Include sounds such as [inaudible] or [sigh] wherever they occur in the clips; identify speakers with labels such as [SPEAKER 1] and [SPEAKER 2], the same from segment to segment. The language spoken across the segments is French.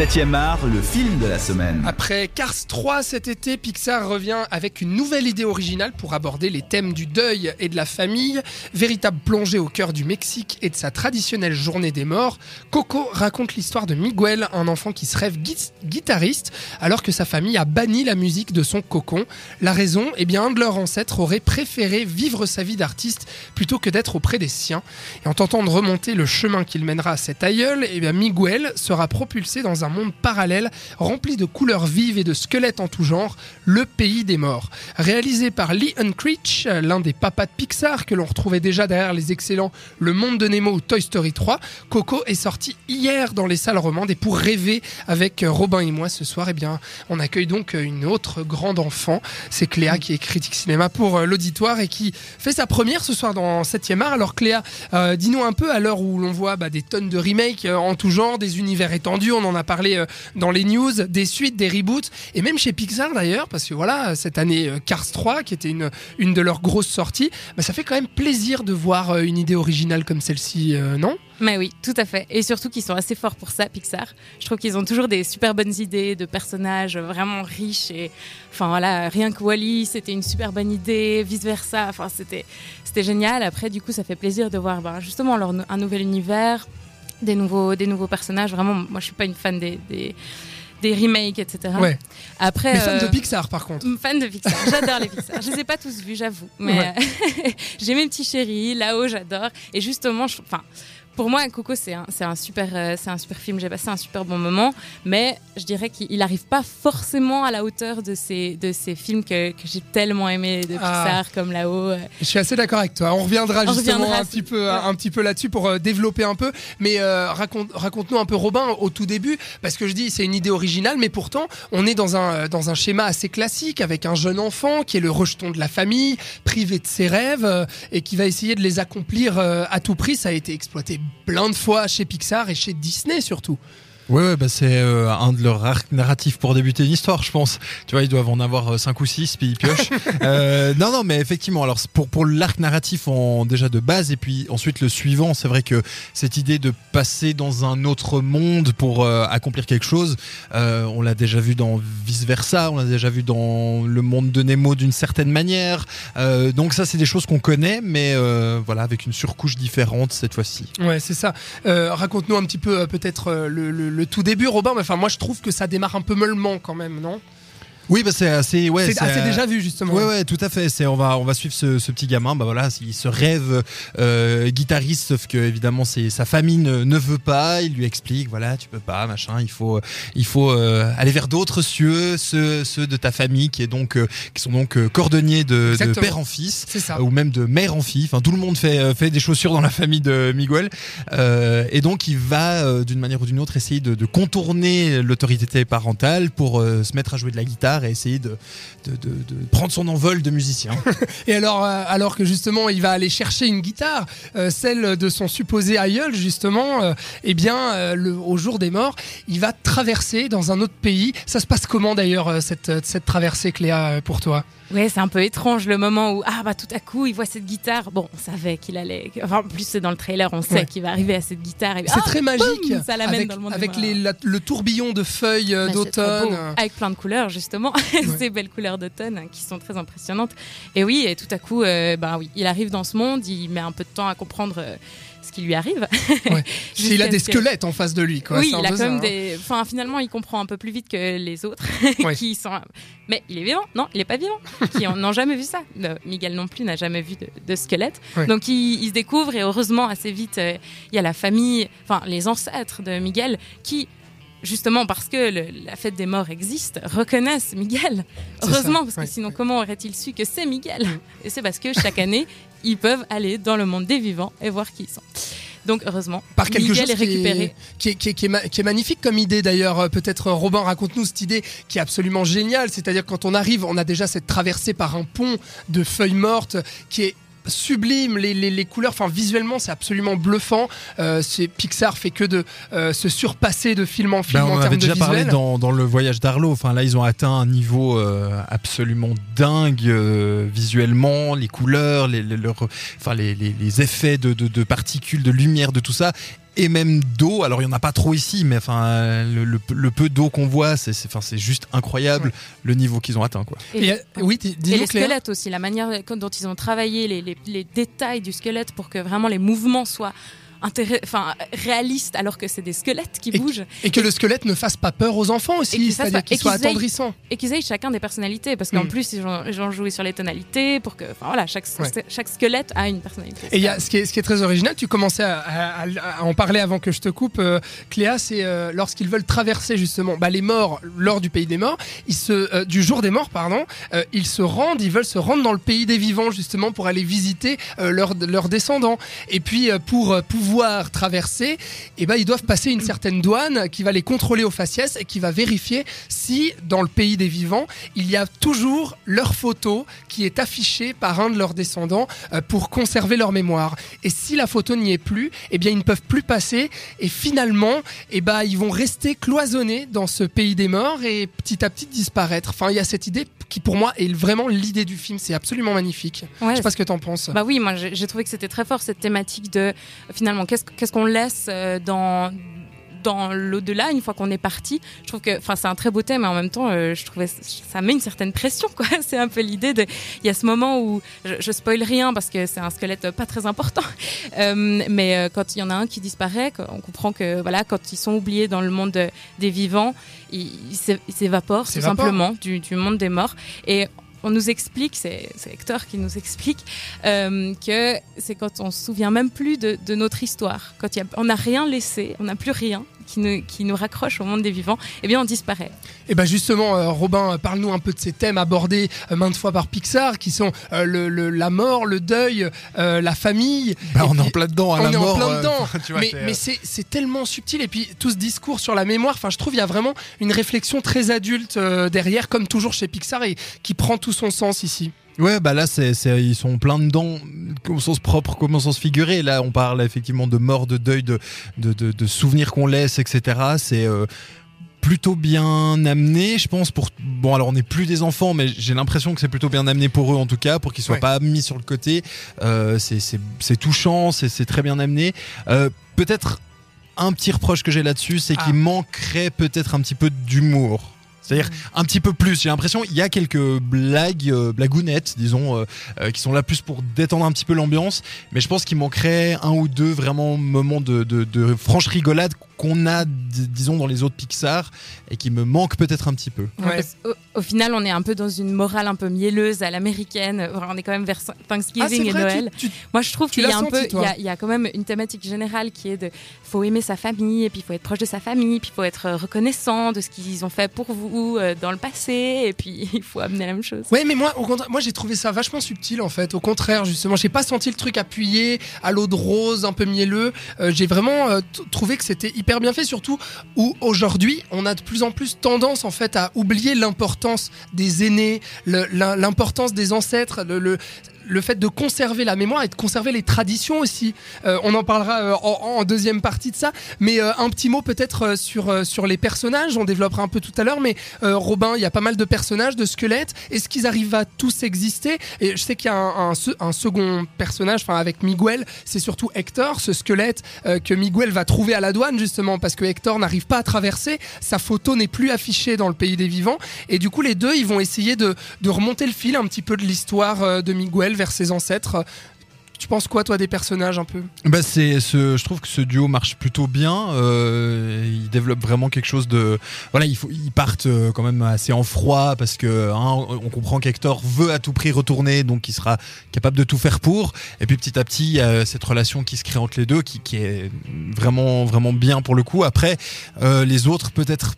[SPEAKER 1] 7e art, le film de la semaine.
[SPEAKER 2] Après Cars 3 cet été, Pixar revient avec une nouvelle idée originale pour aborder les thèmes du deuil et de la famille. Véritable plongée au cœur du Mexique et de sa traditionnelle journée des morts, Coco raconte l'histoire de Miguel, un enfant qui se rêve gui- guitariste alors que sa famille a banni la musique de son cocon. La raison, eh bien, un de leurs ancêtres aurait préféré vivre sa vie d'artiste plutôt que d'être auprès des siens. Et en tentant de remonter le chemin qu'il mènera à cet aïeul, eh bien, Miguel sera propulsé dans un monde parallèle rempli de couleurs vives et de squelettes en tout genre, le pays des morts. Réalisé par Lee Unkrich, l'un des papas de Pixar que l'on retrouvait déjà derrière les excellents Le Monde de Nemo ou Toy Story 3, Coco est sorti hier dans les salles romandes et pour rêver avec Robin et moi ce soir, eh bien, on accueille donc une autre grande enfant, c'est Cléa qui est critique cinéma pour euh, l'auditoire et qui fait sa première ce soir dans 7e art. Alors Cléa, euh, dis-nous un peu à l'heure où l'on voit bah, des tonnes de remakes euh, en tout genre, des univers étendus, on en a parlé euh, dans les news, des suites, des reboots, et même chez Pixar d'ailleurs, parce que voilà, cette année euh, Cars 3, qui était une, une de leurs grosses sorties, bah, ça fait quand même plaisir de voir euh, une idée originale comme celle-ci, non?
[SPEAKER 3] Mais oui, tout à fait. Et surtout qu'ils sont assez forts pour ça, Pixar. Je trouve qu'ils ont toujours des super bonnes idées de personnages vraiment riches. Et enfin voilà, rien que Wally, c'était une super bonne idée, vice versa. Enfin, c'était c'était génial. Après, du coup, ça fait plaisir de voir ben, justement leur, un nouvel univers, des nouveaux des nouveaux personnages. Vraiment, moi, je suis pas une fan des des, des remakes, etc.
[SPEAKER 2] Ouais.
[SPEAKER 3] Après,
[SPEAKER 2] Mais fan
[SPEAKER 3] euh,
[SPEAKER 2] de Pixar par contre.
[SPEAKER 3] Fan de Pixar, j'adore les Pixar. Je les ai pas tous vus, j'avoue, mais
[SPEAKER 2] Ouais.
[SPEAKER 3] euh, [laughs] j'ai mes petits chéris là-haut, j'adore. Et justement, je- enfin. Pour moi, Coco, c'est un, super, euh, c'est un super film. J'ai passé un super bon moment, mais je dirais qu'il n'arrive pas forcément à la hauteur de ces, de ces films que, que j'ai tellement aimés de
[SPEAKER 2] Ah.
[SPEAKER 3] Pixar, comme là-haut. euh.
[SPEAKER 2] Je suis assez d'accord avec toi. On reviendra
[SPEAKER 3] On
[SPEAKER 2] justement
[SPEAKER 3] reviendra
[SPEAKER 2] un petit peu,
[SPEAKER 3] ouais.
[SPEAKER 2] un petit peu là-dessus pour euh, développer un peu. Mais euh, raconte, raconte-nous un peu Robin au tout début, parce que je dis c'est une idée originale, mais pourtant on est dans un dans un schéma assez classique avec un jeune enfant qui est le rejeton de la famille, privé de ses rêves et qui va essayer de les accomplir à tout prix. Ça a été exploité plein de fois chez Pixar et chez Disney surtout.
[SPEAKER 4] Ouais, ouais, bah c'est euh, un de leurs arcs narratifs pour débuter une histoire, je pense. Tu vois, ils doivent en avoir 5 ou 6, puis ils piochent. [laughs] Euh, non, non, mais effectivement, alors pour, pour l'arc narratif en, déjà de base, et puis ensuite le suivant, c'est vrai que cette idée de passer dans un autre monde pour euh, accomplir quelque chose, euh, on l'a déjà vu dans Vice Versa, on l'a déjà vu dans le monde de Nemo d'une certaine manière. Euh, donc ça, c'est des choses qu'on connaît, mais euh, voilà, avec une surcouche différente cette fois-ci.
[SPEAKER 2] Ouais, c'est ça. Euh, Raconte-nous un petit peu euh, peut-être euh, le, le- le tout début, Robin. Mais Enfin, moi je trouve que ça démarre un peu mollement quand même, non?
[SPEAKER 4] Oui, bah c'est assez, ouais,
[SPEAKER 2] C'est assez
[SPEAKER 4] euh,
[SPEAKER 2] déjà vu justement.
[SPEAKER 4] Ouais, ouais, tout à fait. C'est on va on va suivre ce, ce petit gamin. Bah voilà, il se rêve euh, guitariste, sauf que évidemment c'est sa famille ne, ne veut pas. Il lui explique, voilà, tu peux pas, machin. Il faut il faut euh, aller vers d'autres cieux, ceux ceux de ta famille qui est donc euh, qui sont donc euh, cordonniers de, de père en fils.
[SPEAKER 2] Ça.
[SPEAKER 4] euh, Ou même de mère en fille. Enfin, tout le monde fait fait des chaussures dans la famille de Miguel. Euh, et donc, il va euh, d'une manière ou d'une autre essayer de, de contourner l'autorité parentale pour euh, se mettre à jouer de la guitare et essayer de, de, de, prendre son envol de musicien. [laughs]
[SPEAKER 2] Et alors, euh, alors que justement, il va aller chercher une guitare, euh, celle de son supposé aïeul, justement, euh, eh bien, le, au jour des morts, il va traverser dans un autre pays. Ça se passe comment d'ailleurs, cette, cette traversée, Cléa, pour toi?
[SPEAKER 3] Ouais, c'est un peu étrange le moment où ah bah tout à coup il voit cette guitare. Bon, on savait qu'il allait. Enfin, en plus c'est dans le trailer, on sait
[SPEAKER 2] Ouais.
[SPEAKER 3] qu'il va arriver à cette guitare. Et,
[SPEAKER 2] C'est
[SPEAKER 3] ah,
[SPEAKER 2] très magique,
[SPEAKER 3] boum, ça l'amène
[SPEAKER 2] avec,
[SPEAKER 3] dans le monde
[SPEAKER 2] avec
[SPEAKER 3] morts.
[SPEAKER 2] les, la- le tourbillon de feuilles euh,
[SPEAKER 3] Bah,
[SPEAKER 2] d'automne.
[SPEAKER 3] Avec plein de couleurs, justement. [laughs] Ces belles couleurs d'automne hein, qui sont très impressionnantes. Et oui, et tout à coup, euh, ben oui, il arrive dans ce monde, il met un peu de temps à comprendre euh, ce qui lui arrive.
[SPEAKER 2] Ouais. [laughs] Il a des
[SPEAKER 3] que-
[SPEAKER 2] squelettes en face de lui, quoi.
[SPEAKER 3] oui, il a quand même
[SPEAKER 2] hein.
[SPEAKER 3] des. Enfin, finalement, il comprend un peu plus vite que les autres [laughs]
[SPEAKER 2] Ouais.
[SPEAKER 3] qui sont. Mais il est vivant Non, il est pas vivant. qui n'ont jamais vu ça. Euh, Miguel non plus n'a jamais vu de, de squelette.
[SPEAKER 2] Ouais.
[SPEAKER 3] Donc il, il se découvre et heureusement assez vite, euh, il y a la famille, enfin les ancêtres de Miguel qui. Justement parce que le- la fête des morts existe, reconnaissent Miguel. Heureusement,
[SPEAKER 2] ça,
[SPEAKER 3] parce que
[SPEAKER 2] ouais,
[SPEAKER 3] sinon
[SPEAKER 2] ouais.
[SPEAKER 3] comment aurait-il su que c'est Miguel? Et c'est parce que chaque [laughs] année, ils peuvent aller dans le monde des vivants et voir qui ils sont. Donc heureusement,
[SPEAKER 2] par quelque
[SPEAKER 3] Miguel
[SPEAKER 2] chose
[SPEAKER 3] est récupéré.
[SPEAKER 2] Qui, est, qui, est, qui, est, ma- qui est magnifique comme idée d'ailleurs. Euh, Peut-être euh, Robin, raconte-nous cette idée qui est absolument géniale. C'est-à-dire quand on arrive, on a déjà cette traversée par un pont de feuilles mortes qui est sublime les, les, les couleurs enfin visuellement c'est absolument bluffant. Euh, c'est Pixar fait que de euh, se surpasser de film en film
[SPEAKER 4] Ben, on
[SPEAKER 2] en termes
[SPEAKER 4] avait
[SPEAKER 2] de
[SPEAKER 4] déjà parlé dans, dans le voyage d'Arlo. Enfin, là, ils ont atteint un niveau euh, absolument dingue visuellement, les couleurs, les, enfin, effets de, de- de particules, de lumière, de tout ça et même d'eau. Alors il y en a pas trop ici, mais enfin le, le- le peu d'eau qu'on voit, c'est c'est- enfin c'est juste incroyable
[SPEAKER 2] Ouais.
[SPEAKER 4] le niveau qu'ils ont atteint quoi.
[SPEAKER 3] Et,
[SPEAKER 2] Et, euh, oui, dis-
[SPEAKER 3] et les squelettes aussi, la manière dont ils ont travaillé les, les- les détails du squelette pour que vraiment les mouvements soient enfin, réalistes alors que c'est des squelettes qui
[SPEAKER 2] Et-
[SPEAKER 3] bougent
[SPEAKER 2] Et que le squelette ne fasse pas peur aux enfants aussi, c'est-à-dire
[SPEAKER 3] qu'ils aient-
[SPEAKER 2] attendrissant.
[SPEAKER 3] et qu'ils aient chacun des personnalités parce qu'en
[SPEAKER 2] Mm.
[SPEAKER 3] plus ils ont joué sur les tonalités pour que enfin voilà chaque,
[SPEAKER 2] Ouais.
[SPEAKER 3] chaque squelette a une personnalité.
[SPEAKER 2] Et il y a, ce, qui est, ce qui est très original, tu commençais à, à- à- à en parler avant que je te coupe, euh, Cléa, c'est euh, lorsqu'ils veulent traverser justement bah, les morts lors du pays des morts, ils se, euh, du jour des morts, pardon, ils se rendent, ils veulent se rendre dans le pays des vivants justement pour aller visiter leurs leurs descendants. Et puis pour euh, traverser, eh ben, ils doivent passer une certaine douane qui va les contrôler au faciès et qui va vérifier si dans le pays des vivants, il y a toujours leur photo qui est affichée par un de leurs descendants euh, pour conserver leur mémoire. Et si la photo n'y est plus, eh bien ils ne peuvent plus passer et finalement, eh ben ils vont rester cloisonnés dans ce pays des morts et petit à petit disparaître. Enfin, il y a cette idée qui pour moi est vraiment l'idée du film, c'est absolument magnifique.
[SPEAKER 3] Ouais,
[SPEAKER 2] Je sais pas ce que t'en penses.
[SPEAKER 3] Bah oui, moi j'ai trouvé que c'était très fort cette thématique de finalement qu'est-ce qu'est-ce qu'on laisse euh, dans dans l'au-delà une fois qu'on est parti. Je trouve que enfin c'est un très beau thème mais en même temps euh, je trouvais ça met une certaine pression quoi. [laughs] C'est un peu l'idée de il y a ce moment où je, je spoil rien parce que c'est un squelette pas très important. [laughs] Euh, mais euh, quand il y en a un qui disparaît, on comprend que voilà quand ils sont oubliés dans le monde de- des vivants, ils ils s'é- ils s'évaporent tout simplement du, du monde des morts et on nous explique, c'est Hector qui nous explique, euh, que c'est quand on se souvient même plus de, notre histoire, quand on n'a rien laissé, on n'a plus rien qui nous, qui nous raccroche au monde des vivants, eh bien on disparaît.
[SPEAKER 2] Et ben justement, euh, Robin, euh, parle-nous un peu de ces thèmes abordés euh, maintes fois par Pixar, qui sont le, le- la mort, le deuil, la famille.
[SPEAKER 4] Bah,
[SPEAKER 2] Et
[SPEAKER 4] on est en plein dedans, à
[SPEAKER 2] on
[SPEAKER 4] la
[SPEAKER 2] est en plein dedans. [laughs]
[SPEAKER 4] tu vois,
[SPEAKER 2] mais
[SPEAKER 4] c'est,
[SPEAKER 2] mais c'est tellement subtil et puis tout ce discours sur la mémoire, enfin je trouve il y a vraiment une réflexion très adulte derrière, comme toujours chez Pixar et qui prend tout son sens ici.
[SPEAKER 4] Ouais, bah là, c'est, c'est- ils sont plein dedans, au sens propre comme au sens figuré. Là, on parle effectivement de mort, de deuil, de, de, de, de souvenirs qu'on laisse, etc. C'est euh, plutôt bien amené, je pense. Pour bon, alors on n'est plus des enfants, mais j'ai l'impression que c'est plutôt bien amené pour eux, en tout cas, pour qu'ils soient
[SPEAKER 2] Ouais.
[SPEAKER 4] pas mis sur le côté. Euh, c'est, c'est, c'est touchant, c'est, c'est très bien amené. Euh, peut-être un petit reproche que j'ai là-dessus, c'est
[SPEAKER 2] Ah.
[SPEAKER 4] qu'il manquerait peut-être un petit peu d'humour. C'est-à-dire un petit peu plus. J'ai l'impression il y a quelques blagues, euh, blagounettes, disons, euh, euh, qui sont là plus pour détendre un petit peu l'ambiance. Mais je pense qu'il manquerait un ou deux vraiment moments de, franche rigolade qu'on a, disons, dans les autres Pixar et qui me manquent peut-être un petit peu.
[SPEAKER 2] Ouais.
[SPEAKER 3] Au, final, on est un peu dans une morale un peu mielleuse à l'américaine. On est quand même vers Thanksgiving
[SPEAKER 2] Ah
[SPEAKER 3] et Noël.
[SPEAKER 2] tu- tu-
[SPEAKER 3] Moi, je trouve qu'il y a
[SPEAKER 2] l'as
[SPEAKER 3] un
[SPEAKER 2] senti,
[SPEAKER 3] peu, il
[SPEAKER 2] toi
[SPEAKER 3] y a, il y a quand même une thématique générale qui est de, faut aimer sa famille, et puis il faut être proche de sa famille, puis il faut être euh, reconnaissant de ce qu'ils ont fait pour vous euh, dans le passé, et puis [laughs] il faut amener la même chose.
[SPEAKER 2] Ouais, mais moi, au contraire, moi j'ai trouvé ça vachement subtil en fait. Au contraire, justement, j'ai pas senti le truc appuyé à l'eau de rose, un peu mielleux. Euh, j'ai vraiment euh, trouvé que c'était hyper bien fait, surtout où aujourd'hui on a de plus en plus tendance en fait à oublier l'importance des aînés, l'importance des ancêtres, le le fait de conserver la mémoire et de conserver les traditions aussi. Euh, on en parlera euh, en, deuxième partie de ça, mais euh, un petit mot peut-être sur, sur les personnages, on développera un peu tout à l'heure, mais Robin, il y a pas mal de personnages, de squelettes, est-ce qu'ils arrivent à tous exister? Et je sais qu'il y a un, un se- un second personnage, enfin avec Miguel, c'est surtout Hector, ce squelette que Miguel va trouver à la douane justement, parce que Hector n'arrive pas à traverser, sa photo n'est plus affichée dans le pays des vivants, et du coup les deux, ils vont essayer de, de remonter le fil un petit peu de l'histoire de Miguel vers ses ancêtres. Tu penses quoi, toi, des personnages un peu?
[SPEAKER 4] Bah c'est ce, je trouve que ce duo marche plutôt bien. Euh, ils développent vraiment quelque chose de, voilà, ils partent euh, quand même assez en froid parce que hein, on comprend qu'Hector veut à tout prix retourner, donc il sera capable de tout faire pour. Et puis petit à petit, il y a cette relation qui se crée entre les deux, qui, qui est vraiment vraiment bien pour le coup. Après, euh, les autres peut-être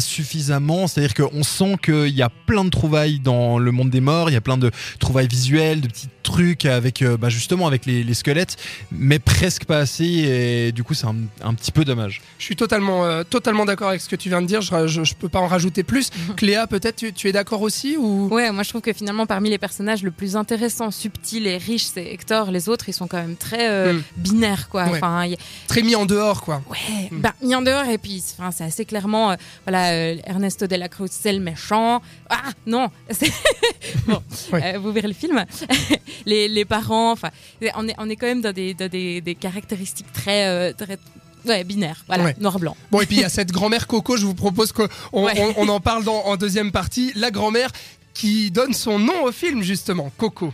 [SPEAKER 4] suffisamment, c'est-à-dire qu'on sent qu'il y a plein de trouvailles dans le monde des morts, il y a plein de trouvailles visuelles, de petits trucs avec euh, bah, justement avec les, les squelettes, mais presque pas assez et du coup c'est un, un petit peu dommage.
[SPEAKER 2] Je suis totalement, euh, totalement d'accord avec ce que tu viens de dire. Je, je, je peux pas en rajouter plus. [laughs] Cléa, peut-être tu, tu es d'accord aussi ou?
[SPEAKER 3] Ouais, moi je trouve que finalement parmi les personnages le plus intéressant, subtil et riche, c'est Hector. Les autres, ils sont quand même très euh,
[SPEAKER 2] Mm.
[SPEAKER 3] binaires, quoi.
[SPEAKER 2] Ouais.
[SPEAKER 3] Enfin, y
[SPEAKER 2] très mis en dehors, quoi
[SPEAKER 3] Ouais,
[SPEAKER 2] Mm.
[SPEAKER 3] bah, mis en dehors et puis enfin, c'est assez clairement euh, voilà euh, Ernesto de la Cruz c'est le méchant. Ah non, c'est- [laughs] bon,
[SPEAKER 2] Ouais.
[SPEAKER 3] euh, vous verrez le film. Les, les parents, enfin on est on est quand même dans des dans des, des caractéristiques très euh, très Ouais, binaire, voilà,
[SPEAKER 2] Ouais.
[SPEAKER 3] noir-blanc.
[SPEAKER 2] Bon, et puis il y a cette grand-mère Coco, je vous propose qu'on
[SPEAKER 3] Ouais.
[SPEAKER 2] on- on en parle dans, en deuxième partie. La grand-mère qui donne son nom au film, justement, Coco.